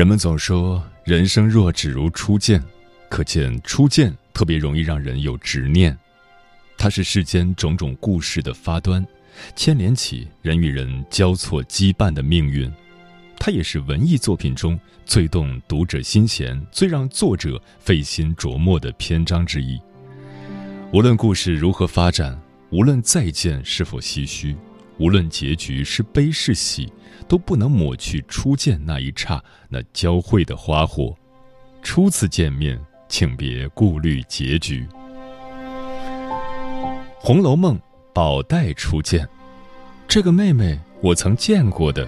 人们总说人生若只如初见，可见初见特别容易让人有执念。它是世间种种故事的发端，牵连起人与人交错羁绊的命运。它也是文艺作品中最动读者心弦、最让作者费心琢磨的篇章之一。无论故事如何发展，无论再见是否唏嘘，无论结局是悲是喜。都不能抹去初见那一刹那交汇的花火。初次见面，请别顾虑结局。《红楼梦》宝黛初见，这个妹妹我曾见过的。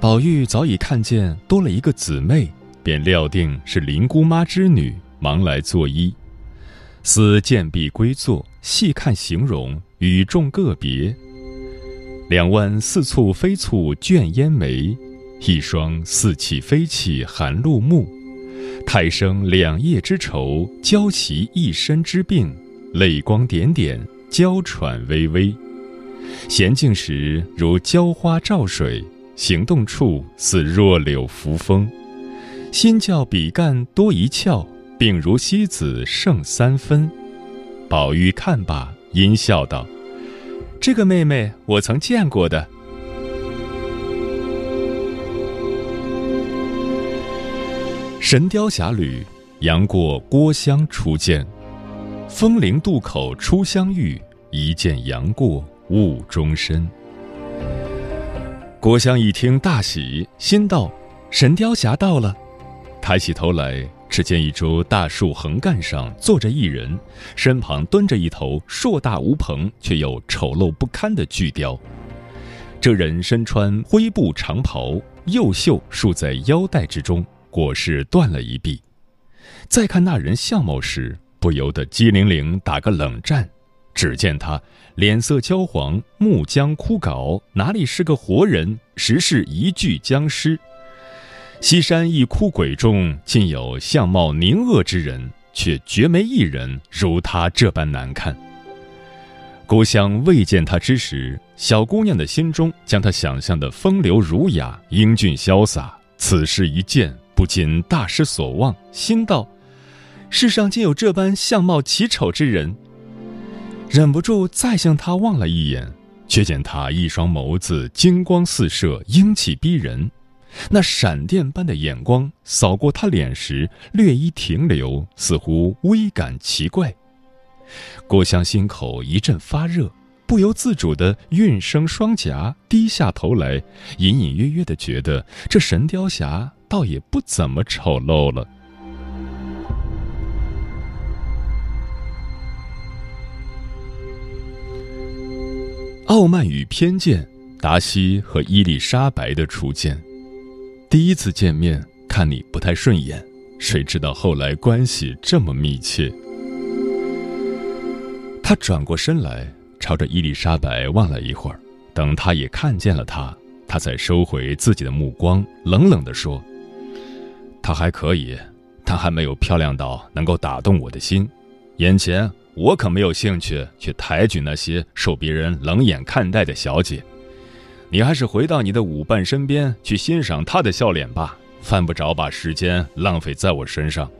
宝玉早已看见多了一个姊妹，便料定是林姑妈之女，忙来作揖。思见必归坐，细看形容，与众个别。两弯似蹙非蹙卷烟眉，一双似泣非泣含露目。太生两夜之愁，娇其一身之病，泪光点点，娇喘微微。娴静时如娇花照水，行动处似弱柳扶风。心较比干多一窍，病如西子胜三分。宝玉看罢，阴笑道。这个妹妹我曾见过的，《神雕侠侣》杨过、郭襄初见，风陵渡口初相遇，一见杨过误终身。郭襄一听大喜，心道：“神雕侠到了。”抬起头来。只见一株大树横干上坐着一人，身旁蹲着一头硕大无朋却又丑陋不堪的巨雕。这人身穿灰布长袍，右袖束在腰带之中，果是断了一臂。再看那人相貌时，不由得机灵灵打个冷战。只见他脸色焦黄，目僵枯槁，哪里是个活人，实是一具僵尸。西山一枯鬼中，竟有相貌狞恶之人，却绝没一人如他这般难看。郭襄未见他之时，小姑娘的心中将他想象的风流儒雅、英俊潇洒。此时一见，不禁大失所望，心道：世上竟有这般相貌奇丑之人。忍不住再向他望了一眼，却见他一双眸子金光四射，英气逼人。那闪电般的眼光扫过他脸时，略一停留，似乎微感奇怪。郭襄心口一阵发热，不由自主地运生双颊，低下头来，隐隐约约地觉得这神雕侠倒也不怎么丑陋了。傲慢与偏见，达西和伊丽莎白的初见。第一次见面，看你不太顺眼，谁知道后来关系这么密切？他转过身来，朝着伊丽莎白望了一会儿，等他也看见了他，他才收回自己的目光，冷冷地说：“她还可以，但还没有漂亮到能够打动我的心。眼前我可没有兴趣去抬举那些受别人冷眼看待的小姐。”你还是回到你的舞伴身边去欣赏他的笑脸吧，犯不着把时间浪费在我身上。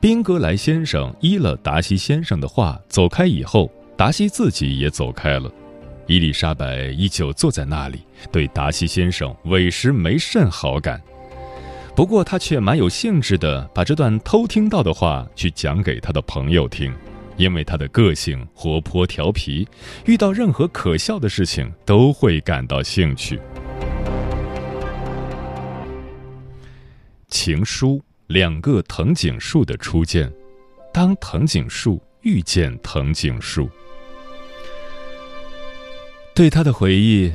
宾格莱先生依了达西先生的话走开以后，达西自己也走开了。伊丽莎白依旧坐在那里，对达西先生委实没甚好感。不过，他却蛮有兴致的把这段偷听到的话去讲给他的朋友听，因为他的个性活泼调皮，遇到任何可笑的事情都会感到兴趣。情书：两个藤井树的初见。当藤井树遇见藤井树，对他的回忆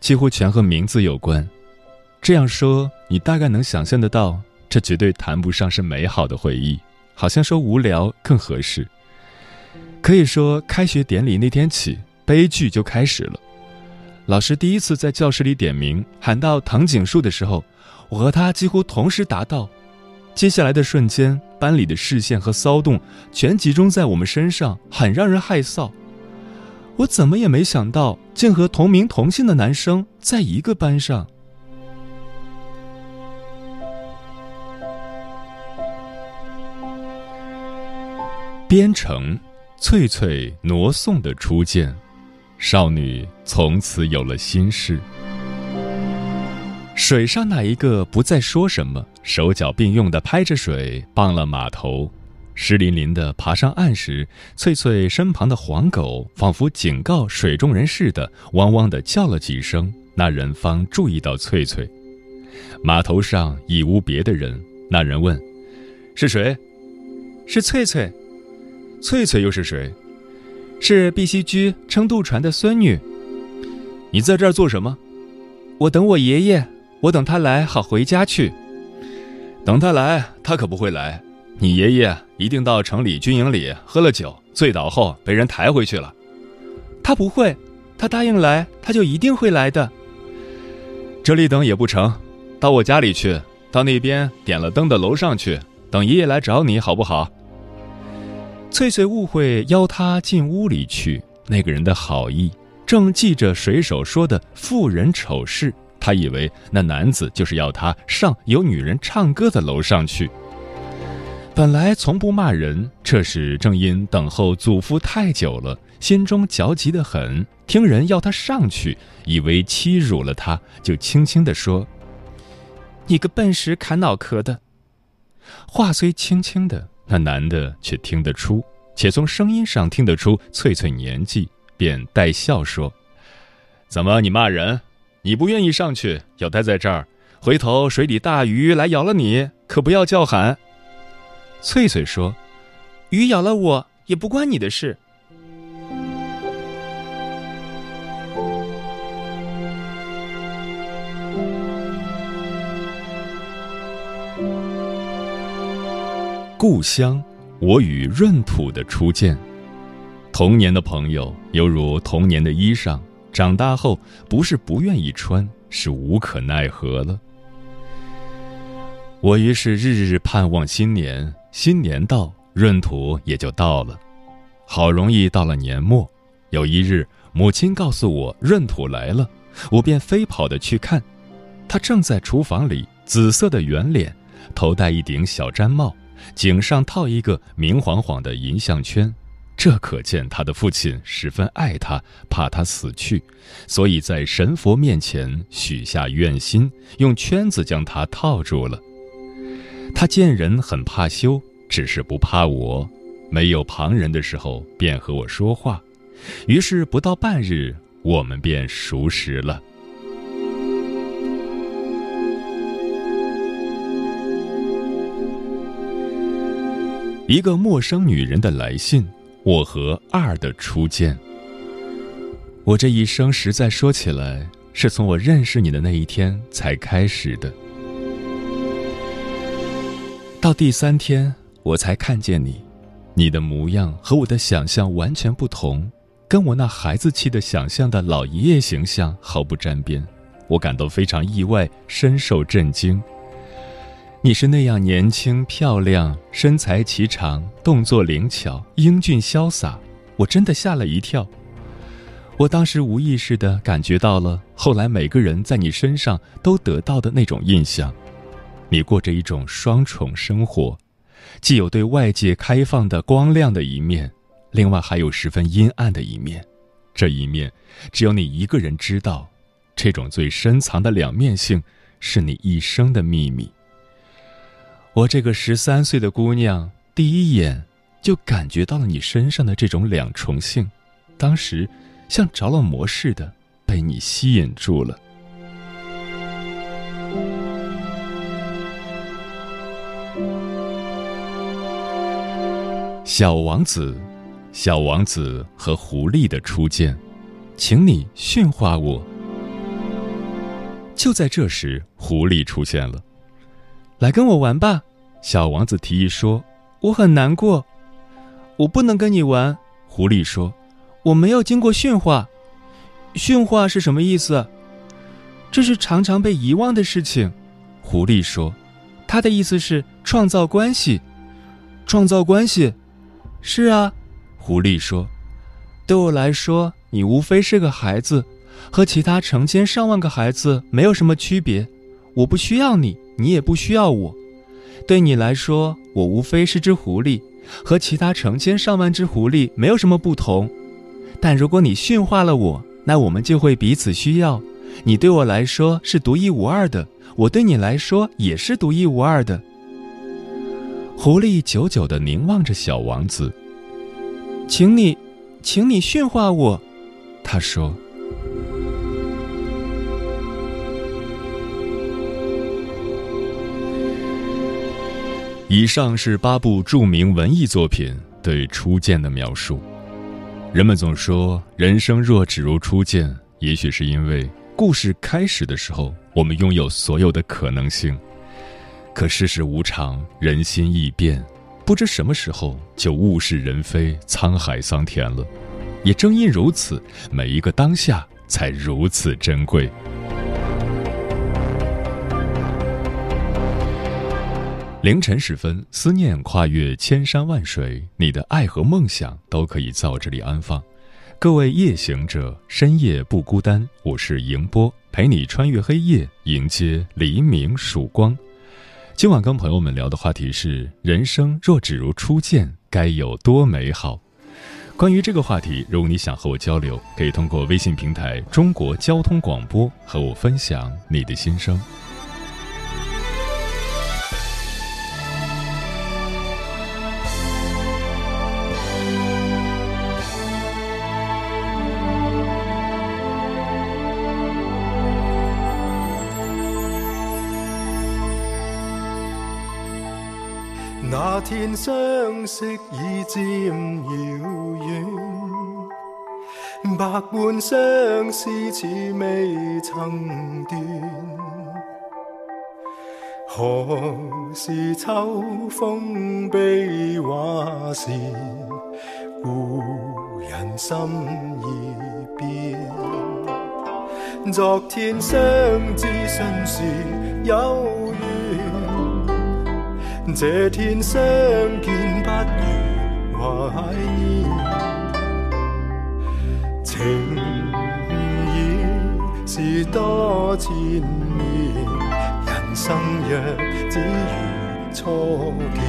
几乎全和名字有关。这样说，你大概能想象得到，这绝对谈不上是美好的回忆，好像说无聊更合适。可以说，开学典礼那天起，悲剧就开始了。老师第一次在教室里点名，喊到藤井树的时候，我和他几乎同时答道。接下来的瞬间，班里的视线和骚动全集中在我们身上，很让人害臊。我怎么也没想到，竟和同名同姓的男生在一个班上。编程，翠翠挪送的初见，少女从此有了心事。水上那一个不再说什么，手脚并用的拍着水，傍了码头。湿淋淋的爬上岸时，翠翠身旁的黄狗仿佛警告水中人似的，汪汪的叫了几声，那人方注意到翠翠。码头上已无别的人，那人问：“是谁？”“是翠翠。”“翠翠又是谁？”“是碧溪居撑渡船的孙女。”“你在这儿做什么？”“我等我爷爷。”我等他来，好回家去。等他来，他可不会来。你爷爷一定到城里军营里喝了酒，醉倒后被人抬回去了。他不会，他答应来，他就一定会来的。这里等也不成，到我家里去，到那边点了灯的楼上去，等爷爷来找你好不好？翠翠误会邀他进屋里去，那个人的好意，正记着水手说的妇人丑事。他以为那男子就是要他上有女人唱歌的楼上去。本来从不骂人，这时正因等候祖父太久了，心中焦急得很。听人要他上去，以为欺辱了他，就轻轻地说：“你个笨石砍脑壳的。”话虽轻轻的，那男的却听得出，且从声音上听得出翠翠年纪，便带笑说：“怎么你骂人？”你不愿意上去，要待在这儿，回头水里大鱼来咬了你，可不要叫喊。翠翠说：“鱼咬了我也不关你的事。”故乡，我与闰土的初见，童年的朋友犹如童年的衣裳。长大后，不是不愿意穿，是无可奈何了。我于是日日盼望新年，新年到，闰土也就到了。好容易到了年末，有一日，母亲告诉我闰土来了，我便飞跑的去看。他正在厨房里，紫色的圆脸，头戴一顶小毡帽，颈上套一个明晃晃的银项圈。这可见他的父亲十分爱他，怕他死去，所以在神佛面前许下愿心，用圈子将他套住了。他见人很怕羞，只是不怕我，没有旁人的时候便和我说话，于是不到半日，我们便熟识了。一个陌生女人的来信。我和二的初见，我这一生实在说起来，是从我认识你的那一天才开始的。到第三天，我才看见你，你的模样和我的想象完全不同，跟我那孩子气的想象的老爷爷形象毫不沾边，我感到非常意外，深受震惊。你是那样年轻漂亮，身材颀长，动作灵巧，英俊潇洒，我真的吓了一跳。我当时无意识地感觉到了，后来每个人在你身上都得到的那种印象。你过着一种双重生活，既有对外界开放的光亮的一面，另外还有十分阴暗的一面。这一面，只有你一个人知道。这种最深藏的两面性，是你一生的秘密。我这个十三岁的姑娘，第一眼就感觉到了你身上的这种两重性，当时像着了魔似的，被你吸引住了。小王子，小王子和狐狸的初见，请你驯化我。就在这时，狐狸出现了，来跟我玩吧。小王子提议说：“我很难过，我不能跟你玩。”狐狸说：“我没有经过驯化，驯化是什么意思？这是常常被遗忘的事情。”狐狸说：“他的意思是创造关系，创造关系。”是啊，狐狸说：“对我来说，你无非是个孩子。”和其他成千上万个孩子没有什么区别，我不需要你，你也不需要我。对你来说，我无非是只狐狸，和其他成千上万只狐狸没有什么不同。但如果你驯化了我，那我们就会彼此需要。你对我来说是独一无二的，我对你来说也是独一无二的。狐狸久久地凝望着小王子，请你，请你驯化我，他说。以上是八部著名文艺作品对初见的描述。人们总说人生若只如初见，也许是因为故事开始的时候，我们拥有所有的可能性。可世事无常，人心易变，不知什么时候就物是人非、沧海桑田了。也正因如此，每一个当下才如此珍贵。凌晨时分，思念跨越千山万水，你的爱和梦想都可以在这里安放。各位夜行者，深夜不孤单，我是迎波，陪你穿越黑夜，迎接黎明曙光。今晚跟朋友们聊的话题是：人生若只如初见，该有多美好？关于这个话题，如果你想和我交流，可以通过微信平台“中国交通广播”和我分享你的心声。那天相识已渐遥远，百般相思似未曾断。何时秋风悲画时，故人心已变。昨天相知信是有。这天相见不如怀念，情已是多千年，人生若只如初见。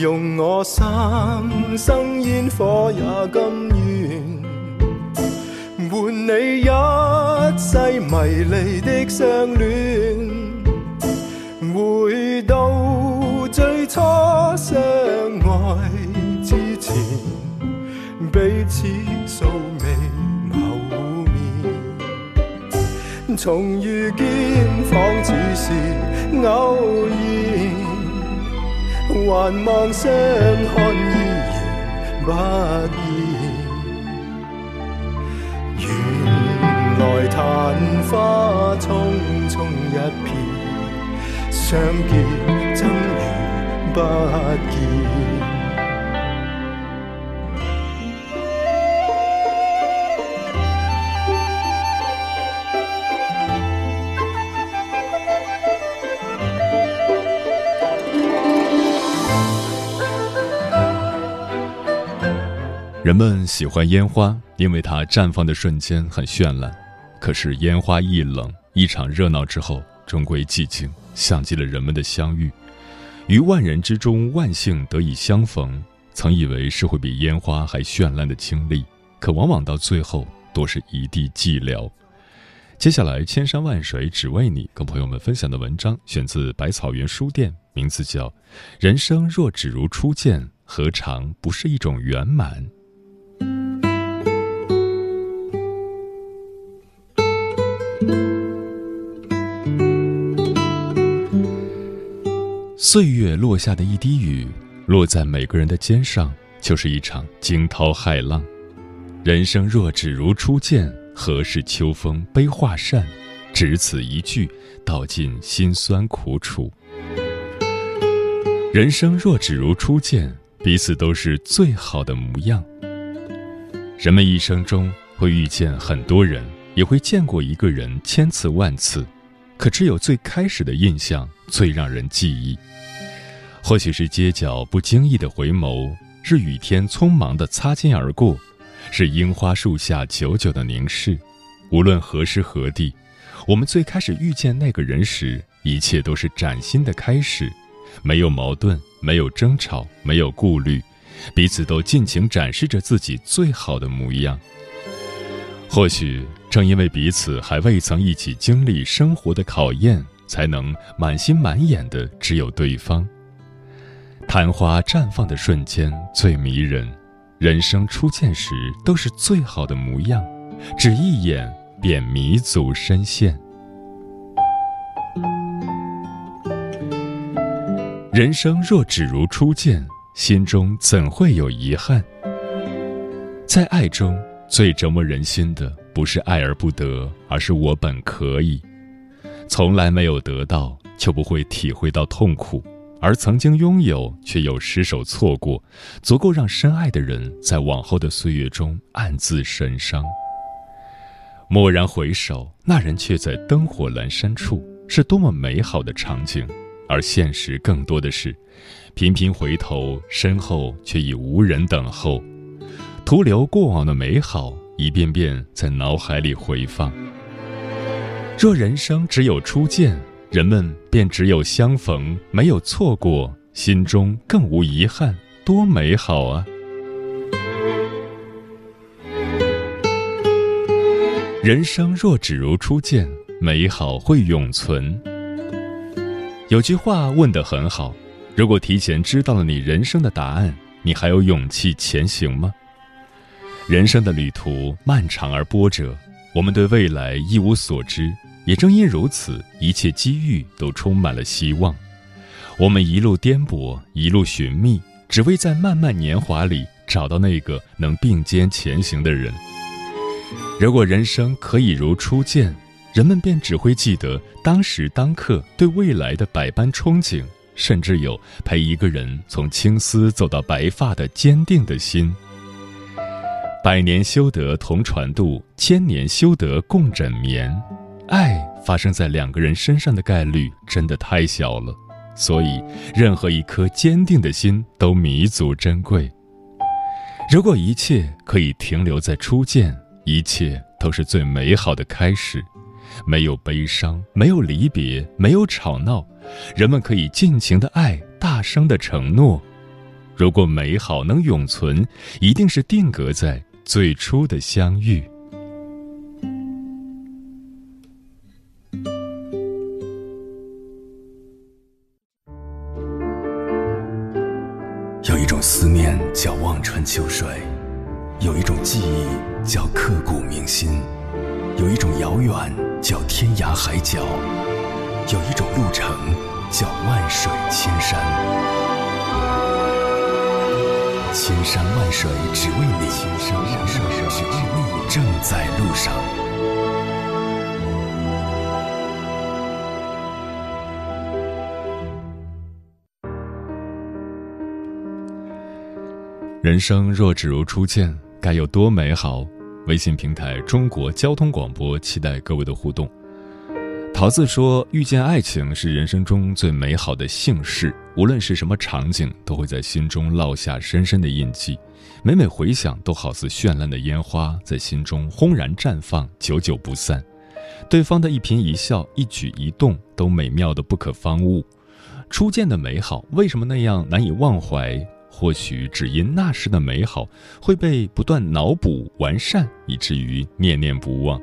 用我三生烟火也甘愿，换你一。一世迷离的相恋，回到最初相爱之前，彼此素未谋面，重遇见仿似是偶然，还望相看依然不厌。来昙花匆匆一片，相见真如不见。人们喜欢烟花，因为它绽放的瞬间很绚烂。可是烟花易冷，一场热闹之后终归寂静，像极了人们的相遇。于万人之中，万幸得以相逢，曾以为是会比烟花还绚烂的经历，可往往到最后都是一地寂寥。接下来，千山万水只为你，跟朋友们分享的文章选自百草园书店，名字叫《人生若只如初见，何尝不是一种圆满》。岁月落下的一滴雨，落在每个人的肩上，就是一场惊涛骇浪。人生若只如初见。何事秋风悲画扇？只此一句，道尽辛酸苦楚。人生若只如初见，彼此都是最好的模样。人们一生中会遇见很多人，也会见过一个人千次万次，可只有最开始的印象最让人记忆。或许是街角不经意的回眸，是雨天匆忙的擦肩而过。是樱花树下久久的凝视，无论何时何地，我们最开始遇见那个人时，一切都是崭新的开始，没有矛盾，没有争吵，没有顾虑，彼此都尽情展示着自己最好的模样。或许正因为彼此还未曾一起经历生活的考验，才能满心满眼的只有对方。昙花绽放的瞬间最迷人。人生初见时都是最好的模样，只一眼便迷足深陷。人生若只如初见，心中怎会有遗憾？在爱中最折磨人心的，不是爱而不得，而是我本可以。从来没有得到，就不会体会到痛苦。而曾经拥有却又失手错过，足够让深爱的人在往后的岁月中暗自神伤。蓦然回首，那人却在灯火阑珊处，是多么美好的场景。而现实更多的是，频频回头，身后却已无人等候，徒留过往的美好一遍遍在脑海里回放。若人生只有初见。人们便只有相逢，没有错过，心中更无遗憾，多美好啊！人生若只如初见，美好会永存。有句话问得很好：如果提前知道了你人生的答案，你还有勇气前行吗？人生的旅途漫长而波折，我们对未来一无所知。也正因如此，一切机遇都充满了希望。我们一路颠簸，一路寻觅，只为在漫漫年华里找到那个能并肩前行的人。如果人生可以如初见，人们便只会记得当时当刻对未来的百般憧憬，甚至有陪一个人从青丝走到白发的坚定的心。百年修得同船渡，千年修得共枕眠。爱发生在两个人身上的概率真的太小了，所以任何一颗坚定的心都弥足珍贵。如果一切可以停留在初见，一切都是最美好的开始，没有悲伤，没有离别，没有吵闹，人们可以尽情的爱，大声的承诺。如果美好能永存，一定是定格在最初的相遇。有一种思念叫望穿秋水，有一种记忆叫刻骨铭心，有一种遥远叫天涯海角，有一种路程叫万水千山。千山万水只为你，千山万水只为你，正在路上。人生若只如初见，该有多美好！微信平台中国交通广播，期待各位的互动。桃子说：“遇见爱情是人生中最美好的幸事，无论是什么场景，都会在心中烙下深深的印记。每每回想，都好似绚烂的烟花，在心中轰然绽放，久久不散。对方的一颦一笑、一举一动，都美妙的不可方物。初见的美好，为什么那样难以忘怀？”或许只因那时的美好会被不断脑补完善，以至于念念不忘。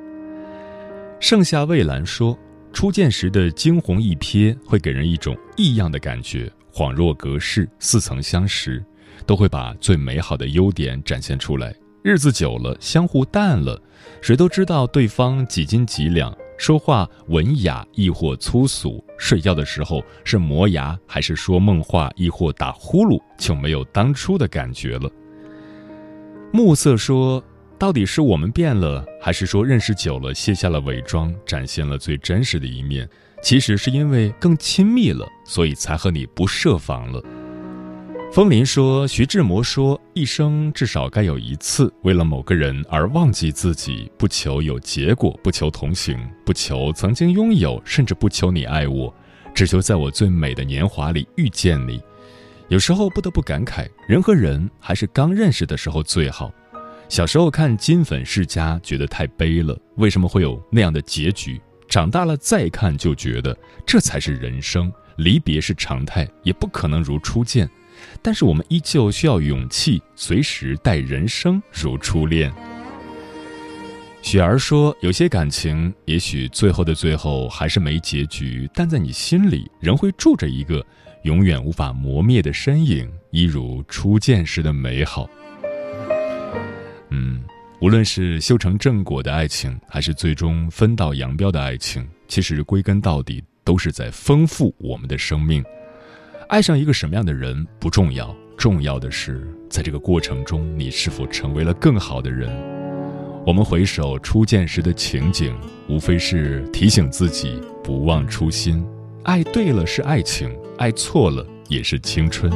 盛夏蔚蓝说：“初见时的惊鸿一瞥，会给人一种异样的感觉，恍若隔世，似曾相识，都会把最美好的优点展现出来。日子久了，相互淡了，谁都知道对方几斤几两。”说话文雅亦或粗俗，睡觉的时候是磨牙还是说梦话亦或打呼噜，就没有当初的感觉了。暮色说：“到底是我们变了，还是说认识久了卸下了伪装，展现了最真实的一面？其实是因为更亲密了，所以才和你不设防了。”风林说：“徐志摩说，一生至少该有一次，为了某个人而忘记自己，不求有结果，不求同行，不求曾经拥有，甚至不求你爱我，只求在我最美的年华里遇见你。有时候不得不感慨，人和人还是刚认识的时候最好。小时候看《金粉世家》，觉得太悲了，为什么会有那样的结局？长大了再看，就觉得这才是人生，离别是常态，也不可能如初见。”但是我们依旧需要勇气，随时待人生如初恋。雪儿说：“有些感情，也许最后的最后还是没结局，但在你心里仍会住着一个永远无法磨灭的身影，一如初见时的美好。”嗯，无论是修成正果的爱情，还是最终分道扬镳的爱情，其实归根到底都是在丰富我们的生命。爱上一个什么样的人不重要，重要的是在这个过程中，你是否成为了更好的人。我们回首初见时的情景，无非是提醒自己不忘初心。爱对了是爱情，爱错了也是青春。